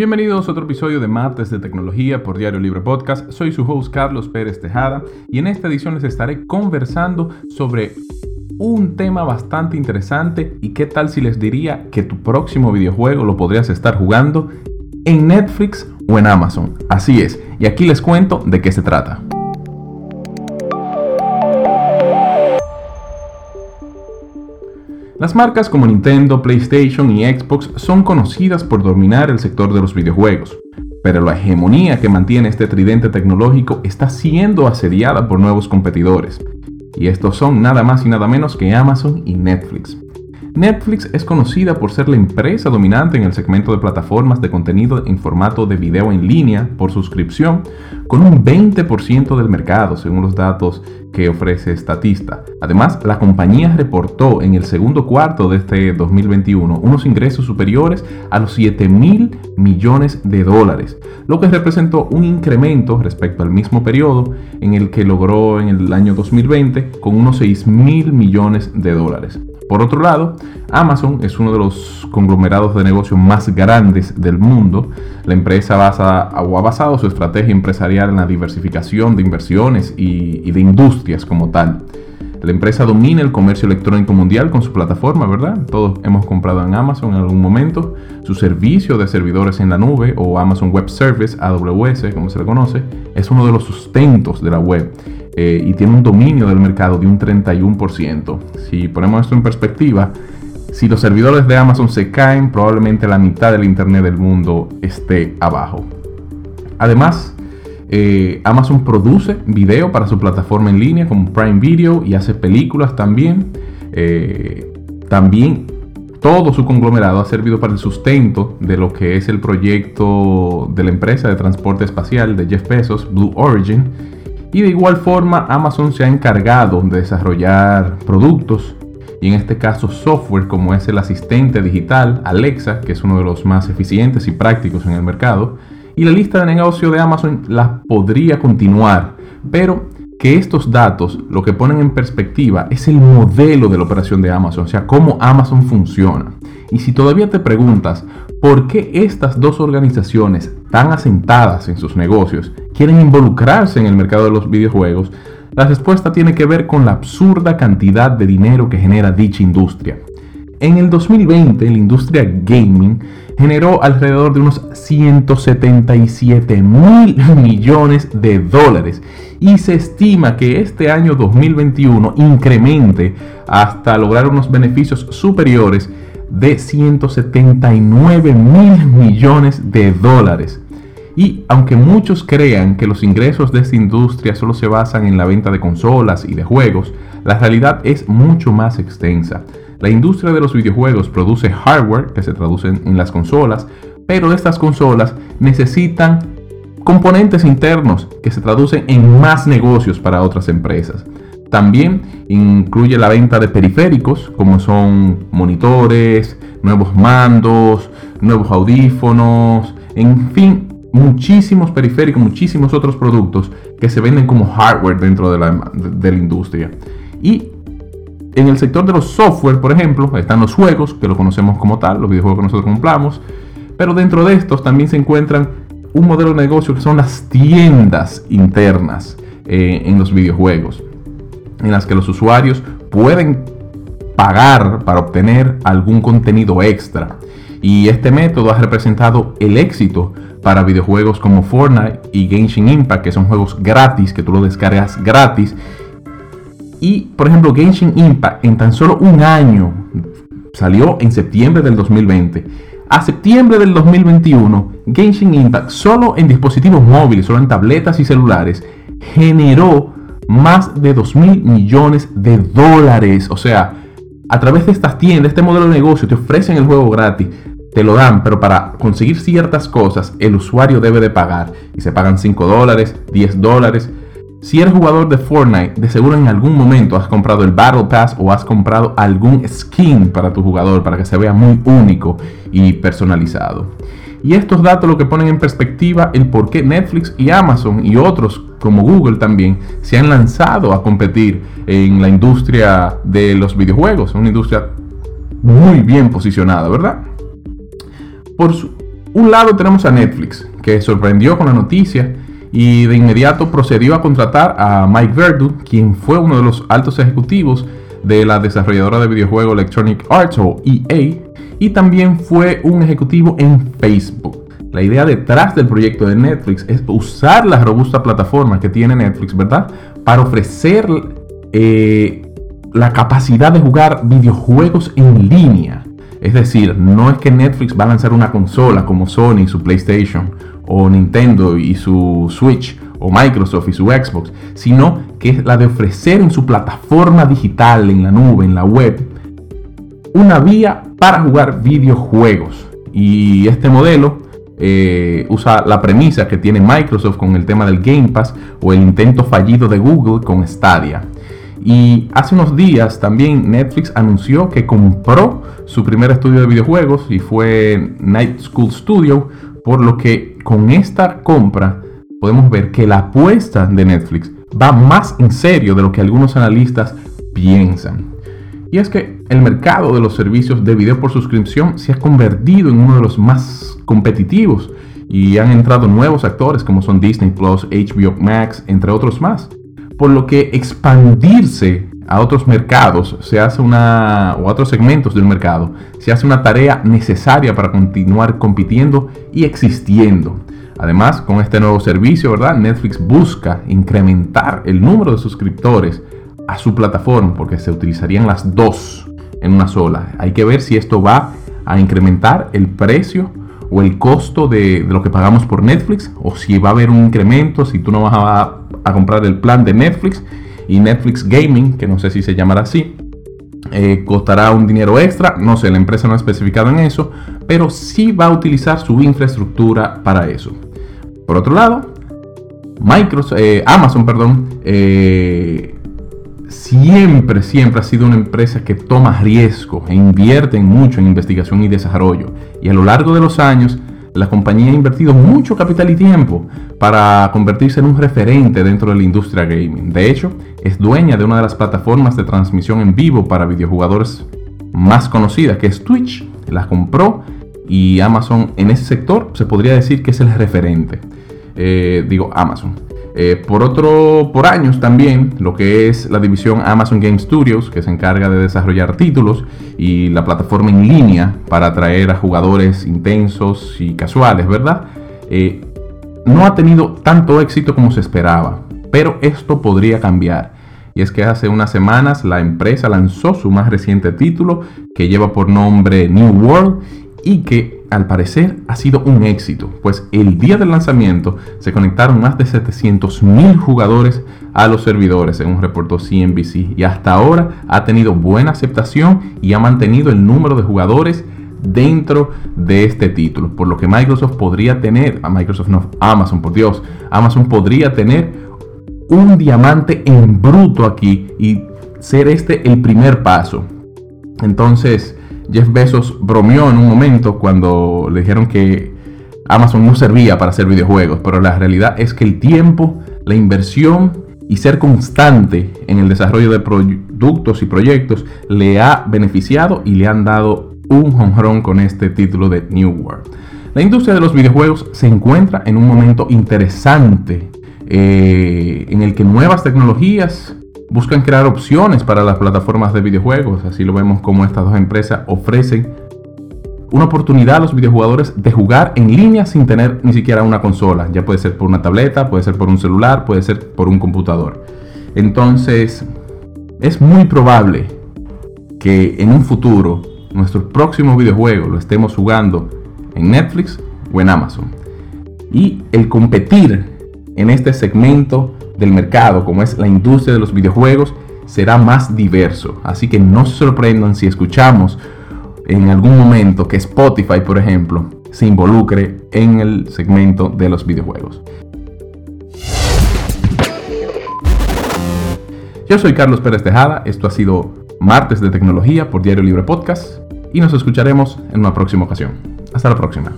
Bienvenidos a otro episodio de Martes de Tecnología por Diario Libre Podcast. Soy su host Carlos Pérez Tejada y en esta edición les estaré conversando sobre un tema bastante interesante y qué tal si les diría que tu próximo videojuego lo podrías estar jugando en Netflix o en Amazon. Así es, y aquí les cuento de qué se trata. Las marcas como Nintendo, PlayStation y Xbox son conocidas por dominar el sector de los videojuegos, pero la hegemonía que mantiene este tridente tecnológico está siendo asediada por nuevos competidores, y estos son nada más y nada menos que Amazon y Netflix. Netflix es conocida por ser la empresa dominante en el segmento de plataformas de contenido en formato de video en línea por suscripción, con un 20% del mercado, según los datos que ofrece Statista. Además, la compañía reportó en el segundo cuarto de este 2021 unos ingresos superiores a los 7 mil millones de dólares, lo que representó un incremento respecto al mismo periodo en el que logró en el año 2020 con unos 6 mil millones de dólares. Por otro lado, Amazon es uno de los conglomerados de negocio más grandes del mundo. La empresa basa, o ha basado su estrategia empresarial en la diversificación de inversiones y, de industrias como tal. La empresa domina el comercio electrónico mundial con su plataforma, ¿verdad? Todos hemos comprado en Amazon en algún momento. Su servicio de servidores en la nube o Amazon Web Service, AWS, como se le conoce, es uno de los sustentos de la web eh, y tiene un dominio del mercado de un 31%. Si ponemos esto en perspectiva, si los servidores de Amazon se caen, probablemente la mitad del Internet del mundo esté abajo. Además, eh, Amazon produce video para su plataforma en línea como Prime Video y hace películas también. Eh, también todo su conglomerado ha servido para el sustento de lo que es el proyecto de la empresa de transporte espacial de Jeff Bezos, Blue Origin, y de igual forma, Amazon se ha encargado de desarrollar productos y en este caso software como es el asistente digital Alexa, que es uno de los más eficientes y prácticos en el mercado. Y la lista de negocio de Amazon la podría continuar, pero que estos datos lo que ponen en perspectiva es el modelo de la operación de Amazon, o sea, cómo Amazon funciona. Y si todavía te preguntas por qué estas dos organizaciones tan asentadas en sus negocios quieren involucrarse en el mercado de los videojuegos, la respuesta tiene que ver con la absurda cantidad de dinero que genera dicha industria. En el 2020, la industria gaming generó alrededor de unos 177 mil millones de dólares y se estima que este año 2021 incremente hasta lograr unos beneficios superiores de 179 mil millones de dólares. Y aunque muchos crean que los ingresos de esta industria solo se basan en la venta de consolas y de juegos, la realidad es mucho más extensa. La industria de los videojuegos produce hardware que se traducen en las consolas, pero estas consolas necesitan componentes internos que se traducen en más negocios para otras empresas. También incluye la venta de periféricos como son monitores, nuevos mandos, nuevos audífonos, en fin, muchísimos periféricos, muchísimos otros productos que se venden como hardware dentro de la, industria. Y en el sector de los software, por ejemplo, están los juegos, que lo conocemos como tal, los videojuegos que nosotros compramos, pero dentro de estos también se encuentran un modelo de negocio que son las tiendas internas eh, en los videojuegos, en las que los usuarios pueden pagar para obtener algún contenido extra. Y este método ha representado el éxito para videojuegos como Fortnite y Genshin Impact, que son juegos gratis, que tú lo descargas gratis y, por ejemplo, Genshin Impact en tan solo un año salió en septiembre del 2020. A septiembre del 2021, Genshin Impact solo en dispositivos móviles, solo en tabletas y celulares, generó más de 2 mil millones de dólares. O sea, a través de estas tiendas, este modelo de negocio, te ofrecen el juego gratis, te lo dan, pero para conseguir ciertas cosas, el usuario debe de pagar. Y se pagan 5 dólares, 10 dólares. Si eres jugador de Fortnite, de seguro en algún momento has comprado el Battle Pass o has comprado algún skin para tu jugador para que se vea muy único y personalizado. Y estos datos lo que ponen en perspectiva el por qué Netflix y Amazon y otros como Google también se han lanzado a competir en la industria de los videojuegos, una industria muy bien posicionada, ¿verdad? Por un lado tenemos a Netflix, que sorprendió con la noticia y de inmediato procedió a contratar a Mike Verdu, quien fue uno de los altos ejecutivos de la desarrolladora de videojuegos Electronic Arts o EA, y también fue un ejecutivo en Facebook. La idea detrás del proyecto de Netflix es usar la robusta plataforma que tiene Netflix, ¿verdad? Para ofrecer eh, la capacidad de jugar videojuegos en línea. Es decir, no es que Netflix va a lanzar una consola como Sony, su PlayStation, o Nintendo y su Switch, o Microsoft y su Xbox, sino que es la de ofrecer en su plataforma digital, en la nube, en la web, una vía para jugar videojuegos. Y este modelo eh, usa la premisa que tiene Microsoft con el tema del Game Pass o el intento fallido de Google con Stadia. Y hace unos días también Netflix anunció que compró su primer estudio de videojuegos y fue Night School Studio, por lo que con esta compra podemos ver que la apuesta de Netflix va más en serio de lo que algunos analistas piensan. Y es que el mercado de los servicios de video por suscripción se ha convertido en uno de los más competitivos y han entrado nuevos actores como son Disney Plus, HBO Max, entre otros más por lo que expandirse a otros mercados se hace una o a otros segmentos del mercado se hace una tarea necesaria para continuar compitiendo y existiendo. Además, con este nuevo servicio, ¿verdad? Netflix busca incrementar el número de suscriptores a su plataforma porque se utilizarían las dos en una sola. Hay que ver si esto va a incrementar el precio o el costo de, lo que pagamos por Netflix o si va a haber un incremento, si tú no vas a, a comprar el plan de Netflix y Netflix Gaming, que no sé si se llamará así, eh, costará un dinero extra, no sé, la empresa no ha especificado en eso, pero sí va a utilizar su infraestructura para eso. Por otro lado, Microsoft, eh, Amazon, perdón, eh, siempre, siempre ha sido una empresa que toma riesgo e invierte mucho en investigación y desarrollo. Y a lo largo de los años, la compañía ha invertido mucho capital y tiempo para convertirse en un referente dentro de la industria gaming. De hecho, es dueña de una de las plataformas de transmisión en vivo para videojugadores más conocida, que es Twitch. La compró y Amazon en ese sector se podría decir que es el referente. Eh, digo Amazon. Eh, por otro, por años también, lo que es la división Amazon Game Studios, que se encarga de desarrollar títulos y la plataforma en línea para atraer a jugadores intensos y casuales, ¿verdad? Eh, no ha tenido tanto éxito como se esperaba, pero esto podría cambiar. Y es que hace unas semanas la empresa lanzó su más reciente título, que lleva por nombre New World, y que al parecer ha sido un éxito, pues el día del lanzamiento se conectaron más de 700.000 jugadores a los servidores, según reportó CNBC, y hasta ahora ha tenido buena aceptación y ha mantenido el número de jugadores dentro de este título, por lo que Microsoft podría tener, a Microsoft no, Amazon, por Dios, Amazon podría tener un diamante en bruto aquí y ser este el primer paso. Entonces, Jeff Bezos bromeó en un momento cuando le dijeron que Amazon no servía para hacer videojuegos, pero la realidad es que el tiempo, la inversión y ser constante en el desarrollo de productos y proyectos le ha beneficiado y le han dado un honrón con este título de New World. La industria de los videojuegos se encuentra en un momento interesante eh, en el que nuevas tecnologías buscan crear opciones para las plataformas de videojuegos. Así lo vemos como estas dos empresas ofrecen una oportunidad a los videojugadores de jugar en línea sin tener ni siquiera una consola. Ya puede ser por una tableta, puede ser por un celular, puede ser por un computador. Entonces, es muy probable que en un futuro nuestro próximo videojuego lo estemos jugando en Netflix o en Amazon. Y el competir en este segmento del mercado, como es la industria de los videojuegos, será más diverso. Así que no se sorprendan si escuchamos en algún momento que Spotify, por ejemplo, se involucre en el segmento de los videojuegos. Yo soy Carlos Pérez Tejada, esto ha sido Martes de Tecnología por Diario Libre Podcast y nos escucharemos en una próxima ocasión. Hasta la próxima.